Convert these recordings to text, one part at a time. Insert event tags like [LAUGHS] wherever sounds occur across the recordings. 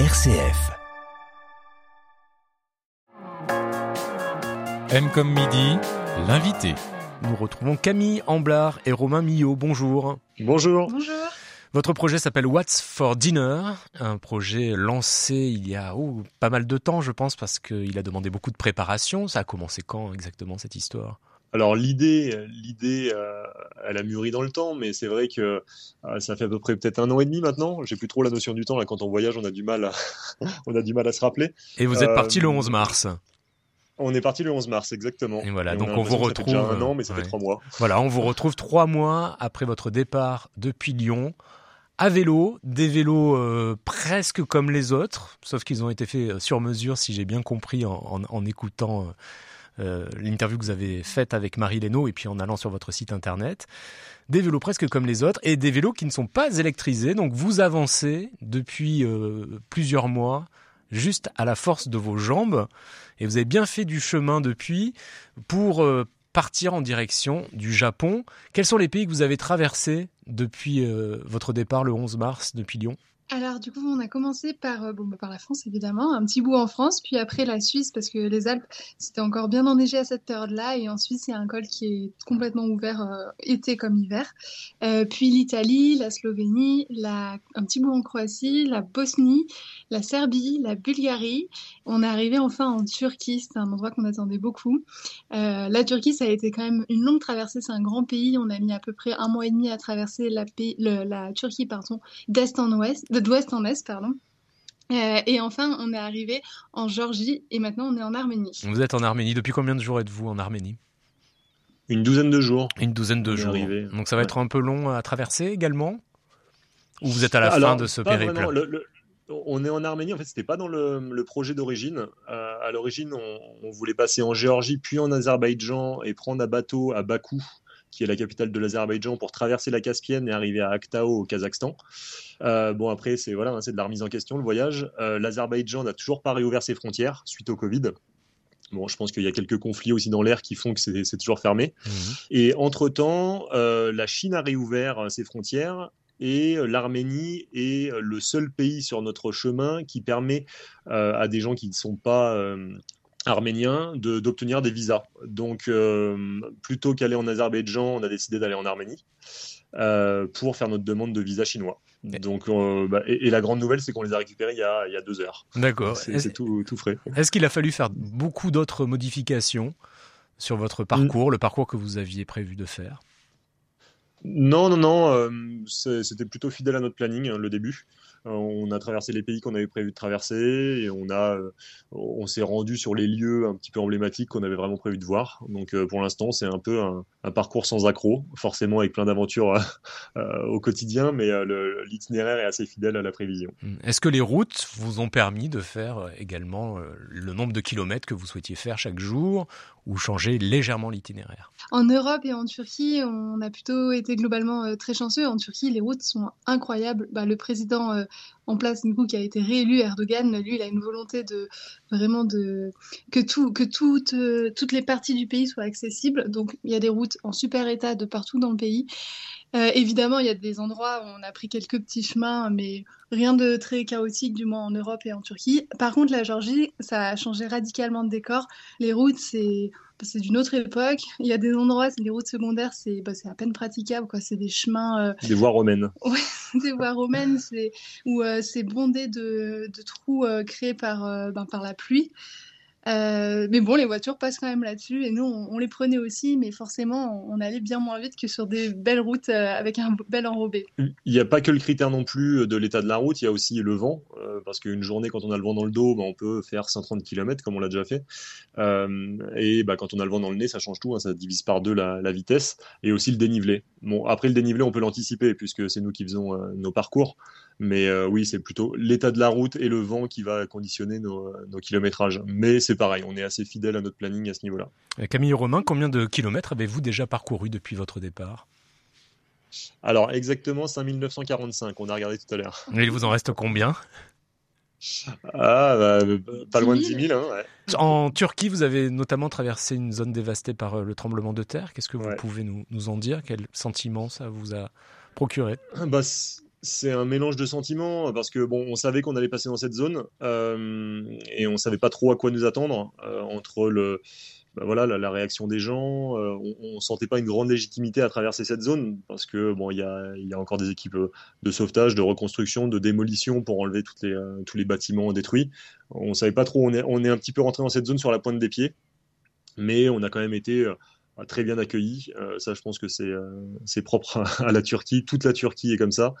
RCF. M comme midi, l'invité. Nous retrouvons Camille Amblard et Romain Millot. Bonjour. Bonjour. Bonjour. Votre projet s'appelle What's for Dinner, un projet lancé il y a oh, pas mal de temps, je pense, parce qu'il a demandé beaucoup de préparation. Ça a commencé quand exactement cette histoire? Alors l'idée, l'idée, euh, elle a mûri dans le temps, mais c'est vrai que euh, ça fait à peu près peut-être un an et demi maintenant. J'ai plus trop la notion du temps. Là, quand on voyage, on a du mal, à, [LAUGHS] on a du mal à se rappeler. Et vous êtes parti le 11 mars. On est parti le 11 mars, exactement. Et voilà, donc on, vous retrouve. Ça fait déjà un an, mais ça fait trois mois. Voilà, on vous retrouve trois mois après votre départ depuis Lyon à vélo, des vélos euh, presque comme les autres, sauf qu'ils ont été faits sur mesure, si j'ai bien compris en, en, en écoutant euh, l'interview que vous avez faite avec Marie Leno et puis en allant sur votre site internet. Des vélos presque comme les autres et des vélos qui ne sont pas électrisés. Donc vous avancez depuis euh, plusieurs mois juste à la force de vos jambes et vous avez bien fait du chemin depuis pour euh, partir en direction du Japon. Quels sont les pays que vous avez traversés depuis votre départ le 11 mars depuis Lyon? Alors du coup, on a commencé par, euh, bon, bah, par la France évidemment, un petit bout en France, puis après la Suisse parce que les Alpes c'était encore bien enneigé à cette période-là, et en Suisse il y a un col qui est complètement ouvert euh, été comme hiver. Euh, puis l'Italie, la Slovénie, un petit bout en Croatie, la Bosnie, la Serbie, la Bulgarie. On est arrivé enfin en Turquie, c'est un endroit qu'on attendait beaucoup. La Turquie ça a été quand même une longue traversée, c'est un grand pays, on a mis à peu près un mois et demi à traverser la, la Turquie d'est en ouest d'ouest en est, pardon. Euh, et enfin, on est arrivé en Géorgie et maintenant on est en Arménie. Vous êtes en Arménie. Depuis combien de jours êtes-vous en Arménie? Une douzaine de jours. Une douzaine de jours. Donc ça va être un peu long à traverser également? Ou vous êtes à la fin de ce périple? on est en Arménie, en fait, c'était pas dans le, projet d'origine. Euh, à l'origine, on, on, voulait passer en Géorgie, puis en Azerbaïdjan et prendre un bateau à Bakou qui est la capitale de l'Azerbaïdjan, pour traverser la Caspienne et arriver à Aktao au Kazakhstan. Euh, bon, après, c'est voilà, hein, c'est de la remise en question le voyage. Euh, L'Azerbaïdjan n'a toujours pas réouvert ses frontières suite au Covid. Bon, je pense qu'il y a quelques conflits aussi dans l'air qui font que c'est toujours fermé. Mmh. Et entre-temps, euh, la Chine a réouvert ses frontières et l'Arménie est le seul pays sur notre chemin qui permet à des gens qui ne sont pas arméniens d'obtenir des visas. Donc, euh, plutôt qu'aller en Azerbaïdjan, on a décidé d'aller en Arménie euh, pour faire notre demande de visa chinois. Donc, euh, bah, et, la grande nouvelle, c'est qu'on les a récupérés il y a, il y a deux heures. D'accord. C'est tout, tout, frais. Est-ce qu'il a fallu faire beaucoup d'autres modifications sur votre parcours, le parcours que vous aviez prévu de faire? Non, non, non. C'était plutôt fidèle à notre planning, hein, le début. Euh, on a traversé les pays qu'on avait prévu de traverser et on a, euh, on s'est rendu sur les lieux un petit peu emblématiques qu'on avait vraiment prévu de voir. Donc euh, pour l'instant, c'est un peu un, parcours sans accroc, forcément avec plein d'aventures [LAUGHS] au quotidien, mais l'itinéraire est assez fidèle à la prévision. Mmh. Est-ce que les routes vous ont permis de faire également le nombre de kilomètres que vous souhaitiez faire chaque jour ou changer légèrement l'itinéraire? En Europe et en Turquie, on a plutôt été globalement très chanceux. En Turquie, les routes sont incroyables. Bah, le président en place, du coup, qui a été réélu, Erdogan, lui, il a une volonté de vraiment de que tout, que toutes, euh, toutes les parties du pays soient accessibles. Donc, il y a des routes en super état de partout dans le pays. Euh, évidemment, il y a des endroits où on a pris quelques petits chemins, mais rien de très chaotique, du moins en Europe et en Turquie. Par contre, la Géorgie, ça a changé radicalement de décor. Les routes, c'est c'est d'une autre époque. Il y a des endroits, les routes secondaires, c'est bah, à peine praticable. C'est des chemins. Euh, des voies romaines. [LAUGHS] Ouais, des voies romaines, où euh, c'est bondé de, de trous créés par, ben, par la pluie. Euh, mais bon, les voitures passent quand même là-dessus et nous, on, les prenait aussi, mais forcément, on, allait bien moins vite que sur des belles routes euh, avec un bel enrobé. Il n'y a pas que le critère non plus de l'état de la route, il y a aussi le vent, euh, parce qu'une journée, quand on a le vent dans le dos, bah, on peut faire 130 km comme on l'a déjà fait. et bah, quand on a le vent dans le nez, ça change tout, hein, ça divise par deux la, la, vitesse et aussi le dénivelé. Bon, après le dénivelé, on peut l'anticiper puisque c'est nous qui faisons nos parcours. Mais euh, oui, c'est plutôt l'état de la route et le vent qui va conditionner nos, kilométrages. Mais c'est pareil, on est assez fidèle à notre planning à ce niveau-là. Euh, Camille Romain, combien de kilomètres avez-vous déjà parcouru depuis votre départ? Alors, exactement 5945, on a regardé tout à l'heure. il vous en reste combien? Ah, bah, pas loin de 10 000. Hein, En Turquie, vous avez notamment traversé une zone dévastée par euh, le tremblement de terre. Qu'est-ce que vous pouvez nous, nous, en dire? Quel sentiment ça vous a procuré? Bah, c'est un mélange de sentiments parce que bon, on savait qu'on allait passer dans cette zone et on savait pas trop à quoi nous attendre entre le bah voilà, la, réaction des gens. Euh, on, ne sentait pas une grande légitimité à traverser cette zone parce que bon, il y a, encore des équipes de sauvetage, de reconstruction, de démolition pour enlever les, euh, tous les bâtiments détruits. On savait pas trop. On est, on est un petit peu rentré dans cette zone sur la pointe des pieds, mais on a quand même été euh, très bien accueilli. Euh, ça, je pense que c'est euh, propre à, la Turquie. Toute la Turquie est comme ça.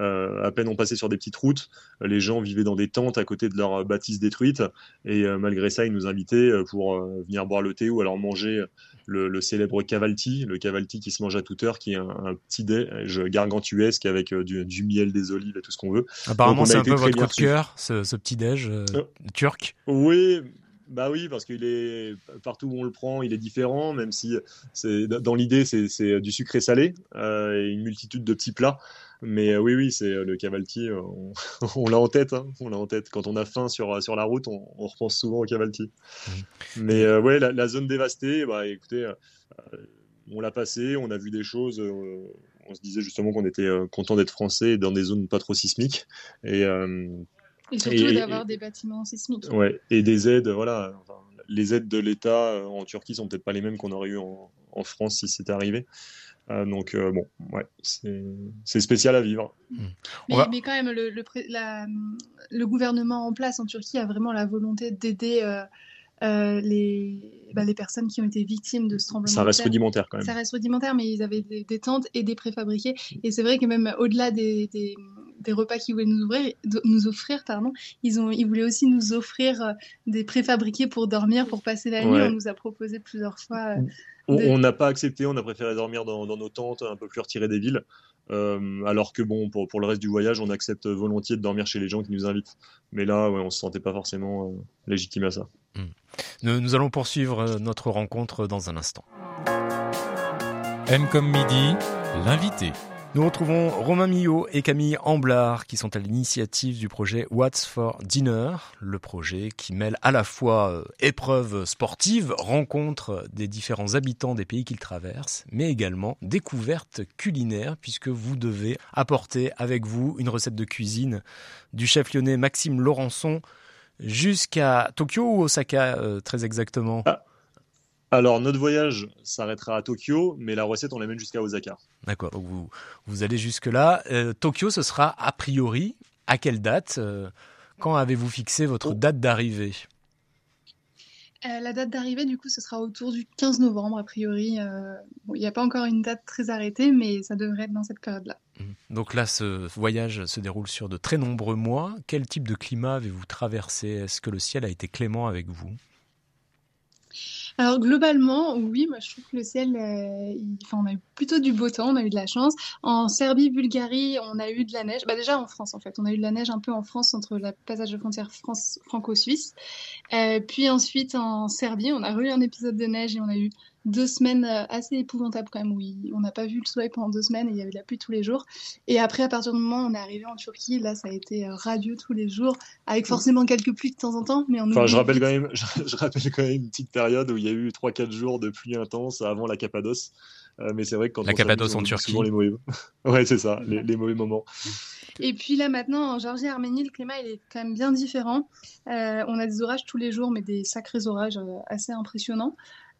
Euh, à peine on passait sur des petites routes, les gens vivaient dans des tentes à côté de leurs bâtisses détruites. Et malgré ça, ils nous invitaient pour venir boire le thé ou alors manger le, célèbre cavalti, le cavalti qui se mange à toute heure, qui est un, petit déj gargantuesque avec du, miel, des olives et tout ce qu'on veut. Apparemment, c'est un peu votre coup de cœur, ce, ce petit déj turc. Oui, bah oui, parce qu'il est partout où on le prend, il est différent, même si c'est dans l'idée c'est du sucré salé euh, et une multitude de petits plats. Mais euh, oui, oui, c'est euh, le cavalti, [LAUGHS] on, l'a en tête, hein, on l'a en tête. Quand on a faim sur sur la route, on, repense souvent au cavalti. Mmh. Mais ouais, la, zone dévastée, bah écoutez, on l'a passé, on a vu des choses. on se disait justement qu'on était content d'être français dans des zones pas trop sismiques et et surtout d'avoir des bâtiments sismiques. Ouais, et des aides, voilà. les aides de l'État euh, en Turquie sont peut-être pas les mêmes qu'on aurait eu en, France si c'était arrivé. Euh, donc euh, bon, ouais, c'est spécial à vivre. Hmm. Mais, quand même, le, le, le, gouvernement en place en Turquie a vraiment la volonté d'aider euh, les, bah, les personnes qui ont été victimes de ce tremblement. Ça reste rudimentaire quand même. Ça reste rudimentaire, mais ils avaient des, tentes et des préfabriqués. Et c'est vrai que même au-delà des, des, des, repas qu'ils voulaient nous, ouvrir, nous offrir, pardon, ils, ont, ils voulaient aussi nous offrir euh, des préfabriqués pour dormir, pour passer la nuit. On nous a proposé plusieurs fois. Euh, on n'a pas accepté, on a préféré dormir dans, dans, nos tentes un peu plus retirées des villes. Euh, alors que bon, pour, pour, le reste du voyage, on accepte volontiers de dormir chez les gens qui nous invitent. Mais là, ouais, on se sentait pas forcément euh, légitime à ça. Hmm. Nous, nous, allons poursuivre notre rencontre dans un instant. M comme midi, l'invité. Nous retrouvons Romain Millot et Camille Amblard qui sont à l'initiative du projet What's for Dinner, le projet qui mêle à la fois euh, épreuves sportives, rencontres des différents habitants des pays qu'ils traversent, mais également découvertes culinaires puisque vous devez apporter avec vous une recette de cuisine du chef lyonnais Maxime Laurençon jusqu'à Tokyo ou Osaka euh, très exactement? Ah, alors, notre voyage s'arrêtera à Tokyo, mais la recette, on l'amène jusqu'à Osaka. D'accord, vous, vous allez jusque-là. Euh, Tokyo, ce sera a priori à quelle date euh, Quand avez-vous fixé votre oh. date d'arrivée? Euh, la date d'arrivée, du coup, ce sera autour du 15 novembre, a priori. Il n'y a pas encore une date très arrêtée, mais ça devrait être dans cette période-là. Mmh. Donc là, ce voyage se déroule sur de très nombreux mois. Quel type de climat avez-vous traversé? Est-ce que le ciel a été clément avec vous? Alors globalement, oui, moi je trouve que le ciel, euh, enfin, on a eu plutôt du beau temps, on a eu de la chance. En Serbie, Bulgarie, on a eu de la neige. Bah déjà en France en fait, on a eu de la neige un peu en France entre le passage de frontière France franco-suisse. Euh, puis ensuite en Serbie, on a eu un épisode de neige et on a eu deux semaines euh, assez épouvantables quand même, oui. On n'a pas vu le soleil pendant deux semaines et il y avait de la pluie tous les jours. Et après, à partir du moment où on est arrivé en Turquie, là, ça a été euh, radieux tous les jours, avec forcément quelques pluies de temps en temps. Mais enfin, je rappelle, quand même, je, rappelle quand même une petite période où il y a eu 3-4 jours de pluie intense avant la Cappadoce. Euh, mais c'est vrai que quand la Cappadoce en Turquie. Les mauvais... [LAUGHS] ouais, c'est ça, les, mauvais moments. Et puis là maintenant en Géorgie et Arménie, le climat il est quand même bien différent. on a des orages tous les jours, mais des sacrés orages assez impressionnants.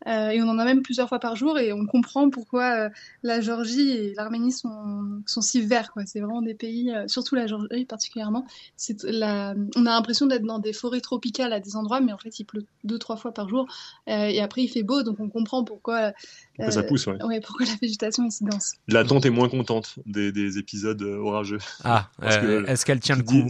Euh, et on en a même plusieurs fois par jour et on comprend pourquoi euh, la Géorgie et l'Arménie sont, sont si verts. C'est vraiment des pays, euh, surtout la Géorgie particulièrement. La... On a l'impression d'être dans des forêts tropicales à des endroits, mais en fait il pleut deux, trois fois par jour. et après il fait beau, donc on comprend pourquoi, pourquoi ça pousse. Ouais. pourquoi la végétation est si dense. La tente est moins contente des, des épisodes orageux. Ah, est-ce qu'elle tient le coup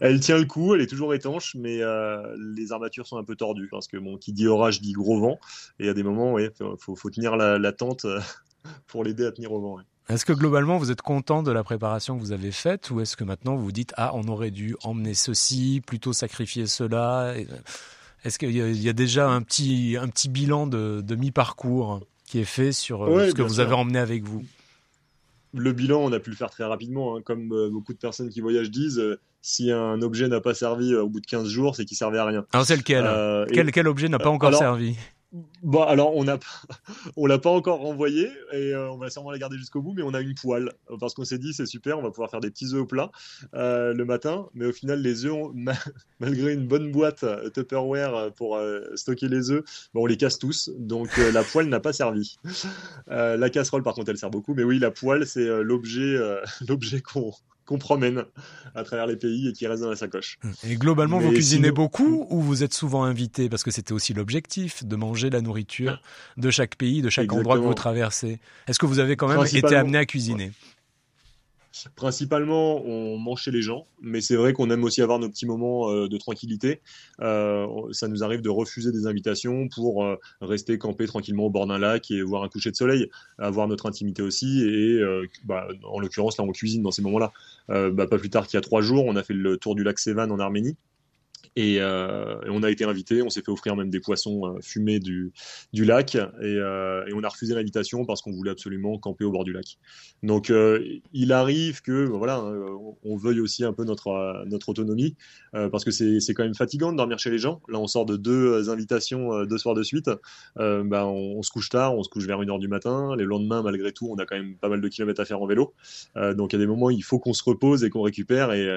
elle tient le coup, elle est toujours étanche, mais euh, les armatures sont un peu tordues parce que bon, qui dit orage dit gros vent, et il y a des moments, il faut, tenir la, tente euh, [LAUGHS] pour l'aider à tenir au vent. Est-ce que globalement vous êtes content de la préparation que vous avez faite, ou est-ce que maintenant vous vous dites ah on aurait dû emmener ceci, plutôt sacrifier cela Est-ce qu'il y, a déjà un petit un petit bilan de, mi-parcours qui est fait sur euh, ce que vous avez emmené avec vous? Le bilan, on a pu le faire très rapidement. Hein. Comme beaucoup de personnes qui voyagent disent, si un objet n'a pas servi euh, au bout de 15 jours, c'est qu'il servait à rien. Alors c'est lequel euh, quel, quel objet n'a pas encore servi Bon, alors on a [LAUGHS] on l'a pas encore renvoyé et euh, on va sûrement la garder jusqu'au bout, mais on a une poêle parce qu'on s'est dit c'est super, on va pouvoir faire des petits œufs au plat euh, le matin, mais au final les œufs, [LAUGHS] malgré une bonne boîte Tupperware pour stocker les œufs, bon, on les casse tous, donc la poêle n'a pas servi. la casserole par contre elle sert beaucoup, mais oui la poêle c'est l'objet [LAUGHS] l'objet qu'on qu'on promène à travers les pays et qui reste dans la sacoche. Et globalement, vous cuisinez beaucoup ou vous êtes souvent invité Parce que c'était aussi l'objectif de manger la nourriture de chaque pays, de chaque endroit que vous traversez? Est-ce que vous avez quand même été amené à cuisiner? Principalement, on mange chez les gens, mais c'est vrai qu'on aime aussi avoir nos petits moments euh, de tranquillité. Euh, ça nous arrive de refuser des invitations pour euh, rester camper tranquillement au bord d'un lac et voir un coucher de soleil, avoir notre intimité aussi. Et bah, en l'occurrence, là, on cuisine dans ces moments-là. Bah, pas plus tard qu'il y a trois jours, on a fait le tour du lac Sevan en Arménie. Euh, et, on a été invité, on s'est fait offrir même des poissons euh, fumés du, du lac, euh, et, on a refusé l'invitation parce qu'on voulait absolument camper au bord du lac. Donc il arrive que voilà, on veuille aussi un peu notre, notre autonomie, parce que c'est quand même fatigant de dormir chez les gens. Là, on sort de deux invitations deux soirs de suite, ben, on, se couche tard, on se couche vers 1h du matin, les lendemains, malgré tout, on a quand même pas mal de kilomètres à faire en vélo. donc il y a des moments où il faut qu'on se repose et qu'on récupère, et,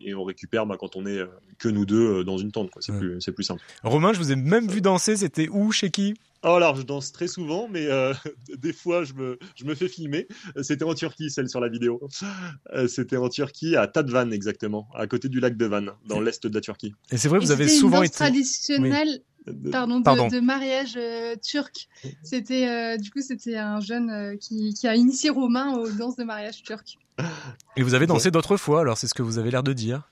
et on récupère ben, quand on est que nous deux euh, dans une tente. C'est plus, plus, simple. Romain, je vous ai même vu danser. C'était où, chez qui? Oh, alors, je danse très souvent, mais euh, [LAUGHS] des fois, je me, je me fais filmer. C'était en Turquie, celle sur la vidéo. Euh, c'était en Turquie, à Tadvan, exactement, à côté du lac de Van, dans l'est de la Turquie. Et c'est vrai, vous avez souvent une été. traditionnelle. Pardon, de, mariage turc. C'était du coup c'était un jeune qui, qui, a initié Romain aux danses de mariage turc. Et vous avez dansé d'autres fois, alors c'est ce que vous avez l'air de dire.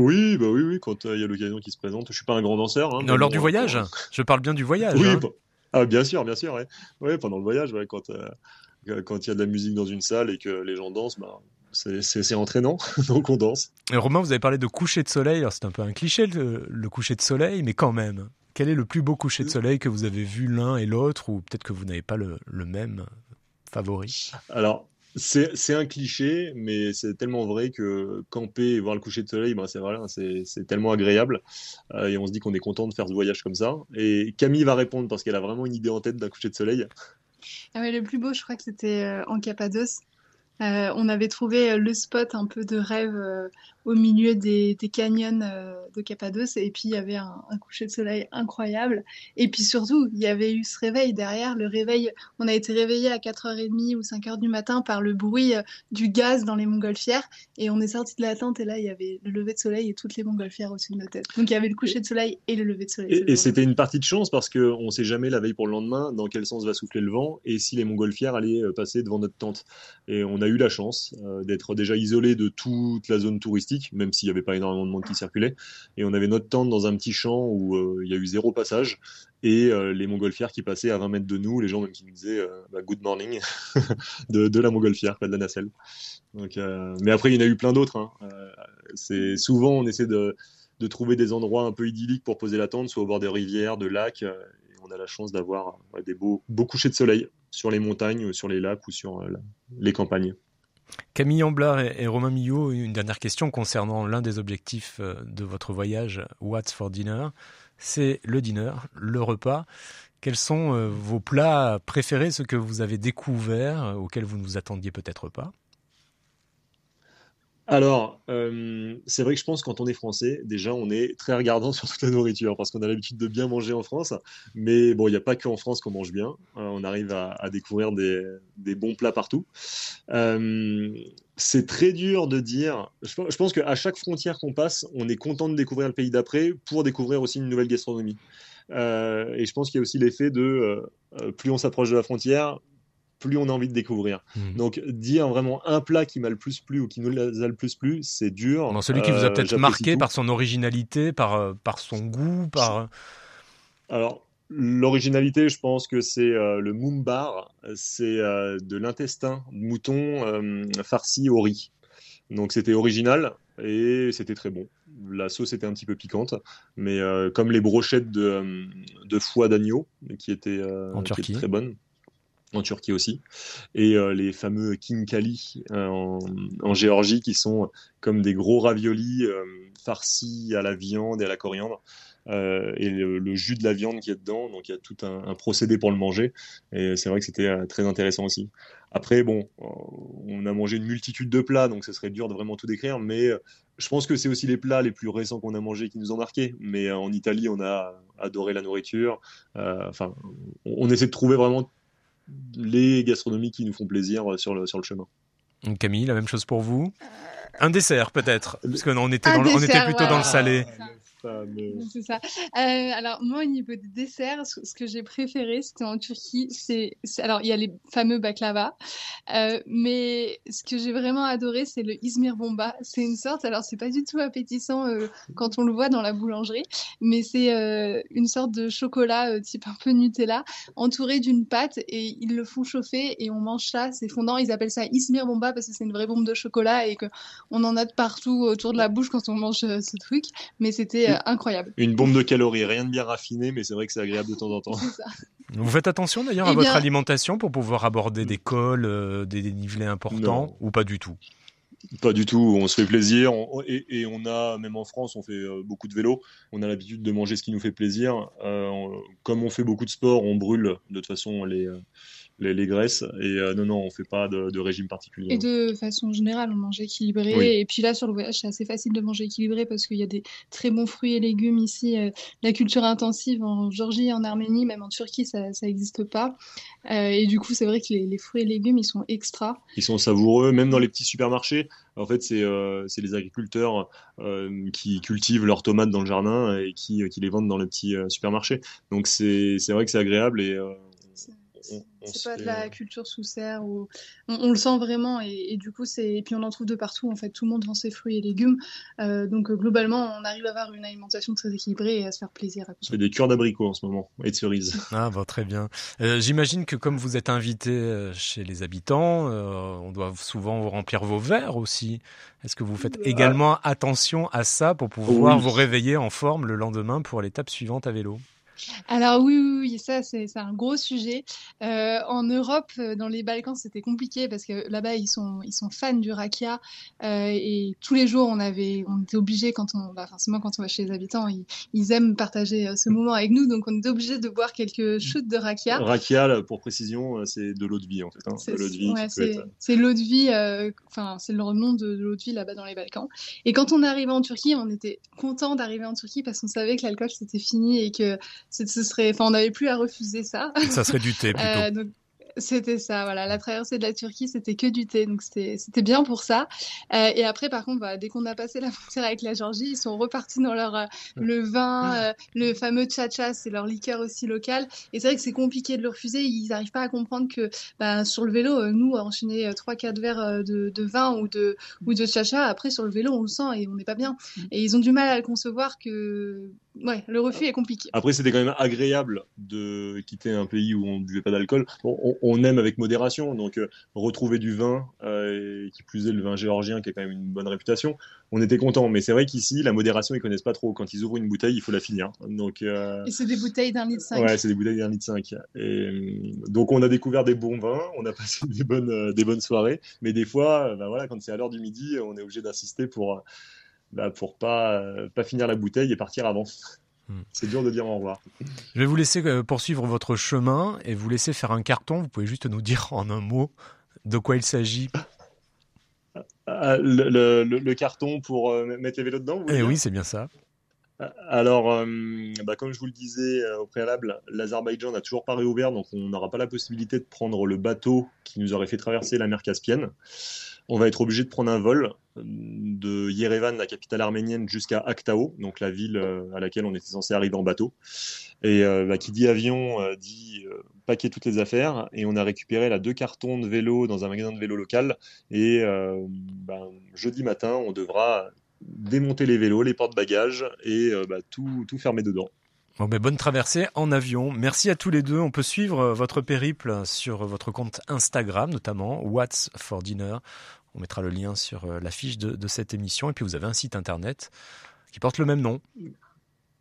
Oui, bah oui, oui, quand euh, il y a l'occasion qui se présente. Je suis pas un grand danseur. Hein, non, lors du voyage. Euh, Je parle bien du voyage. Oui, hein. ah, bien sûr, bien sûr. Ouais. pendant le voyage, quand euh, quand il y a de la musique dans une salle et que les gens dansent, bah, c'est entraînant, [LAUGHS] donc on danse. Et Romain, vous avez parlé de coucher de soleil. C'est un peu un cliché le, coucher de soleil, mais quand même, quel est le plus beau coucher de soleil que vous avez vu l'un et l'autre, ou peut-être que vous n'avez pas le, le même favori? Alors, c'est un cliché, mais c'est tellement vrai que camper et voir le coucher de soleil, ben c'est c'est tellement agréable. Euh, et on se dit qu'on est content de faire ce voyage comme ça. Et Camille va répondre parce qu'elle a vraiment une idée en tête d'un coucher de soleil. Ah le plus beau, je crois que c'était euh, en Cappadoce. Euh, on avait trouvé le spot un peu de rêve au milieu des, canyons euh, de Cappadoce. Et puis il y avait un, coucher de soleil incroyable. Et puis surtout il y avait eu ce réveil derrière. Le réveil on a été réveillé à 4h30 ou 5h du matin par le bruit euh, du gaz dans les montgolfières. Et on est sorti de la tente et là il y avait le lever de soleil et toutes les montgolfières au-dessus de nos têtes. Donc il y avait le coucher de soleil et le lever de soleil. Et, c'était une partie de chance parce qu'on ne sait jamais la veille pour le lendemain dans quel sens va souffler le vent et si les montgolfières allaient euh, passer devant notre tente. Et on a eu la chance d'être déjà isolé de toute la zone touristique même s'il n'y avait pas énormément de monde qui circulait. Et on avait notre tente dans un petit champ où euh, il y a eu zéro passage. Et euh, les montgolfières qui passaient à 20 mètres de nous, les gens même qui nous disaient euh, bah, good morning [LAUGHS] de, la montgolfière, pas de la nacelle. Mais après, il y en a eu plein d'autres. Hein. c'est souvent, on essaie de, trouver des endroits un peu idylliques pour poser la tente, soit au bord des rivières, de lacs. on a la chance d'avoir des beaux, beaux couchers de soleil sur les montagnes, sur les lacs ou sur les campagnes. Camille Amblard et, Romain Millot, une dernière question concernant l'un des objectifs euh, de votre voyage, What's for Dinner C'est le dinner, le repas. Quels sont euh, vos plats préférés, ceux que vous avez découverts, euh, auxquels vous ne vous attendiez peut-être pas? Alors, euh, c'est vrai que je pense que quand on est français, déjà, on est très regardant [LAUGHS] sur toute la nourriture parce qu'on a l'habitude de bien manger en France. Mais bon, il n'y a pas que en France qu'on mange bien. Euh, on arrive à, découvrir des, bons plats partout. Euh, c'est très dur de dire. Je, pense qu'à chaque frontière qu'on passe, on est content de découvrir le pays d'après pour découvrir aussi une nouvelle gastronomie. et je pense qu'il y a aussi l'effet de plus on s'approche de la frontière, plus on a envie de découvrir. Mhm. Donc, dire vraiment un plat qui m'a le plus plu ou qui nous a le plus plu, c'est dur. Non, celui qui vous a euh, peut-être marqué par son originalité, par, euh, par son goût, par. Euh, Alors, l'originalité, je pense que c'est le mumbar, c'est de l'intestin de mouton farci au riz. Donc, c'était original et c'était très bon. La sauce était un petit peu piquante, mais comme les brochettes de, de foie d'agneau, qui étaient, qui étaient très bonnes. En Turquie aussi, et les fameux kinkali en, en, Géorgie qui sont comme des gros raviolis farcis à la viande et à la coriandre. Euh, et le, jus de la viande qui est dedans. Donc il y a tout un, procédé pour le manger. Et c'est vrai que c'était euh, très intéressant aussi. Après, bon, euh, on a mangé une multitude de plats, donc ce serait dur de vraiment tout décrire. Mais je pense que c'est aussi les plats les plus récents qu'on a mangés qui nous ont marqués. Mais en Italie, on a adoré la nourriture. Enfin, on, essaie de trouver vraiment les gastronomies qui nous font plaisir sur le, sur le chemin. Camille, la même chose pour vous? Un dessert peut-être, parce qu'on était, on était plutôt dans le salé. [LAUGHS] C'est ça. Euh, alors moi au niveau des desserts, ce, que j'ai préféré, c'était en Turquie. C'est alors il y a les fameux baklava, euh, mais ce que j'ai vraiment adoré, c'est le Izmir bomba. C'est une sorte, alors c'est pas du tout appétissant euh, quand on le voit dans la boulangerie, mais c'est une sorte de chocolat type un peu Nutella, entouré d'une pâte et ils le font chauffer et on mange ça. C'est fondant. Ils appellent ça Izmir bomba parce que c'est une vraie bombe de chocolat et que on en a de partout autour de la bouche quand on mange ce truc. Mais c'était euh, incroyable. Une bombe de calories, rien de bien raffiné, mais c'est vrai que c'est agréable de temps en temps. Vous faites attention d'ailleurs à eh votre alimentation pour pouvoir aborder des cols, euh, des dénivelés importants, ou pas du tout? Pas du tout, on se fait plaisir et, on a, même en France, on fait euh, beaucoup de vélo, on a l'habitude de manger ce qui nous fait plaisir. comme on fait beaucoup de sport, on brûle de toute façon les, les, graisses. Et euh, non, non, on fait pas de, régime particulier. Et de façon générale, on mange équilibré. Et puis là, sur le voyage, c'est assez facile de manger équilibré parce qu'il y a des très bons fruits et légumes ici. Euh, la culture intensive en Géorgie, en Arménie, même en Turquie, ça n'existe pas. Euh, et du coup, c'est vrai que les, fruits et légumes, ils sont extra. Ils sont savoureux, même dans les petits supermarchés. En fait, c'est les agriculteurs qui cultivent leurs tomates dans le jardin et qui, qui les vendent dans les petits supermarchés. Donc, c'est vrai que c'est agréable et c'est pas de la culture sous serre ou on, le sent vraiment et, du coup c'est et puis on en trouve de partout en fait tout le monde vend ses fruits et légumes euh, donc euh, globalement on arrive à avoir une alimentation très équilibrée et à se faire plaisir. À je fais des cures d'abricots en ce moment et de cerises. [LAUGHS] Ah bon très bien. Euh, j'imagine que comme vous êtes invité chez les habitants, on doit souvent vous remplir vos verres aussi. Est-ce que vous faites également attention à ça pour pouvoir vous réveiller en forme le lendemain pour l'étape suivante à vélo? Alors oui, oui, ça c'est un gros sujet. Euh, en Europe, euh, dans les Balkans, c'était compliqué parce que là-bas ils sont ils sont fans du rakia euh, et tous les jours on avait on était obligé quand on bah forcément quand on va chez les habitants ils, aiment partager ce moment avec nous donc on était obligé de boire quelques shoots de rakia. Rakia pour précision c'est de l'eau de vie en fait. Hein. C'est l'eau de vie. c'est l'eau de vie. Enfin c'est le nom de, l'eau de vie là-bas dans les Balkans. Et quand on arrivait en Turquie, on était content d'arriver en Turquie parce qu'on savait que l'alcool c'était fini et que ce serait, enfin, on n'avait plus à refuser ça. Ça serait du thé [LAUGHS] plutôt. Euh, c'était ça, voilà. La traversée de la Turquie, c'était que du thé, donc c'était bien pour ça. Euh, et après, par contre, bah, dès qu'on a passé la frontière avec la Géorgie, ils sont repartis dans leur euh, le vin, euh, le fameux cha-cha, c'est leur liqueur aussi locale. Et c'est vrai que c'est compliqué de le refuser. Ils n'arrivent pas à comprendre que bah, sur le vélo, nous, enchaîner trois, quatre verres de, de, vin ou de ou de cha-cha, après sur le vélo, on le sent et on n'est pas bien. Mm. Et ils ont du mal à le concevoir que ouais, le refus est compliqué. Après, c'était quand même agréable de quitter un pays où on ne buvait pas d'alcool. On, aime avec modération, donc euh, retrouver du vin, euh, et qui plus est le vin géorgien, qui a quand même une bonne réputation, on était content. Mais c'est vrai qu'ici, la modération, ils connaissent pas trop. Quand ils ouvrent une bouteille, il faut la finir. Donc, euh, Et c'est des bouteilles d'un litre cinq. Ouais, c'est des bouteilles d'un litre cinq. Et, donc, on a découvert des bons vins, on a passé des bonnes, des bonnes soirées. Mais des fois, bah voilà, quand c'est à l'heure du midi, on est obligé d'insister pour bah, pour pas, pas finir la bouteille et partir avant. Hmm. C'est dur de dire au revoir. Je vais vous laisser euh, poursuivre votre chemin et vous laisser faire un carton. Vous pouvez juste nous dire en un mot de quoi il s'agit. Euh, le, carton pour euh, mettre les vélos dedans Eh oui, c'est bien ça. Alors, bah, comme je vous le disais au préalable, l'Azerbaïdjan n'a toujours pas réouvert, donc on n'aura pas la possibilité de prendre le bateau qui nous aurait fait traverser la mer Caspienne on va être obligé de prendre un vol euh, de Yerevan, la capitale arménienne, jusqu'à Aktao, donc la ville euh, à laquelle on était censé arriver en bateau. Et euh, bah, qui dit avion dit paquer toutes les affaires. Et on a récupéré là deux cartons de vélo dans un magasin de vélo local. Et bah, jeudi matin, on devra démonter les vélos, les porte-bagages et bah, tout, tout fermer dedans. Bon, ben, bonne traversée en avion. Merci à tous les deux. On peut suivre votre périple sur votre compte Instagram, notamment What's for Dinner. On mettra le lien sur euh, la fiche de, cette émission. Et puis vous avez un site internet qui porte le même nom.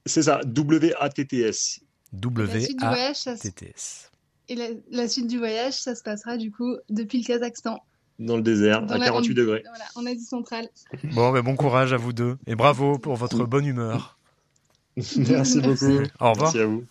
C'est ça, WATTS. WATTS. Et la, la suite du voyage, ça se passera du coup depuis le Kazakhstan, Dans le désert, Dans à la- 48 degrés. voilà, en Asie centrale. Bon, ben, bon courage à vous deux et bravo pour votre bonne humeur. [LAUGHS] Merci beaucoup. Au revoir. Merci à vous.